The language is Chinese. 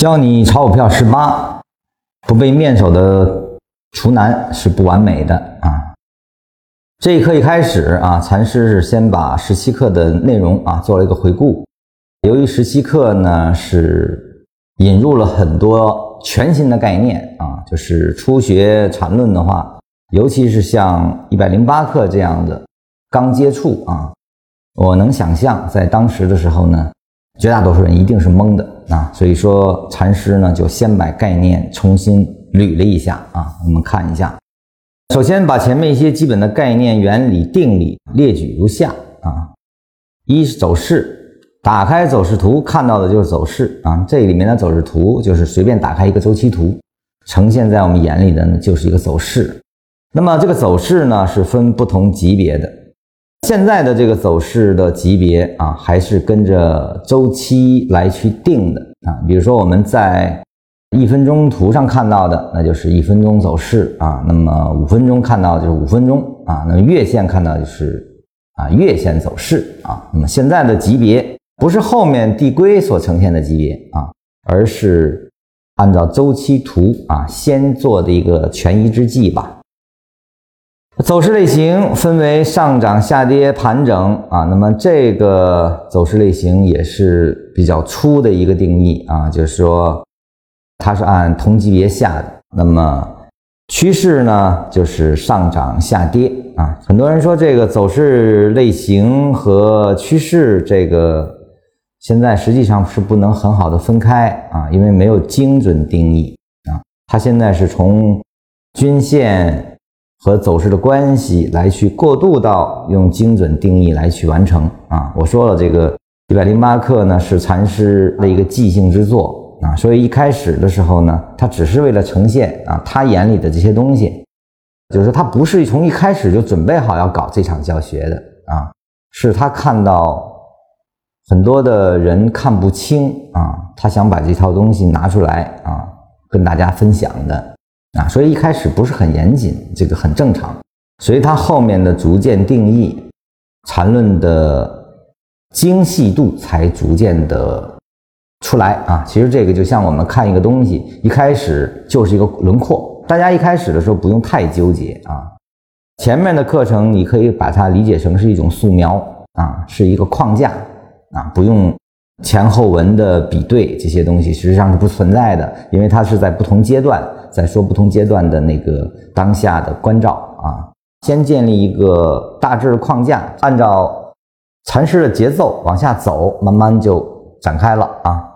教你炒股票十八，不被面首的厨男是不完美的啊。这一课一开始啊，禅师是先把十七课的内容啊做了一个回顾。由于十七课呢是引入了很多全新的概念啊，就是初学禅论的话，尤其是像一百零八课这样的刚接触啊，我能想象在当时的时候呢。绝大多数人一定是懵的啊，所以说禅师呢就先把概念重新捋了一下啊，我们看一下。首先把前面一些基本的概念、原理、定理列举如下啊：一是走势，打开走势图看到的就是走势啊，这里面的走势图就是随便打开一个周期图，呈现在我们眼里的呢就是一个走势。那么这个走势呢是分不同级别的。现在的这个走势的级别啊，还是跟着周期来去定的啊。比如说我们在一分钟图上看到的，那就是一分钟走势啊。那么五分钟看到就是五分钟啊。那么月线看到就是啊月线走势啊。那么现在的级别不是后面递归所呈现的级别啊，而是按照周期图啊先做的一个权宜之计吧。走势类型分为上涨、下跌、盘整啊，那么这个走势类型也是比较粗的一个定义啊，就是说它是按同级别下的。那么趋势呢，就是上涨、下跌啊。很多人说这个走势类型和趋势这个现在实际上是不能很好的分开啊，因为没有精准定义啊。它现在是从均线。和走势的关系来去过渡到用精准定义来去完成啊！我说了，这个一百零八课呢是禅师的一个即兴之作啊，所以一开始的时候呢，他只是为了呈现啊他眼里的这些东西，就是他不是从一开始就准备好要搞这场教学的啊，是他看到很多的人看不清啊，他想把这套东西拿出来啊跟大家分享的。啊，所以一开始不是很严谨，这个很正常。所以它后面的逐渐定义，缠论的精细度才逐渐的出来啊。其实这个就像我们看一个东西，一开始就是一个轮廓，大家一开始的时候不用太纠结啊。前面的课程你可以把它理解成是一种素描啊，是一个框架啊，不用。前后文的比对这些东西实际上是不存在的，因为它是在不同阶段在说不同阶段的那个当下的关照啊。先建立一个大致框架，按照禅师的节奏往下走，慢慢就展开了啊。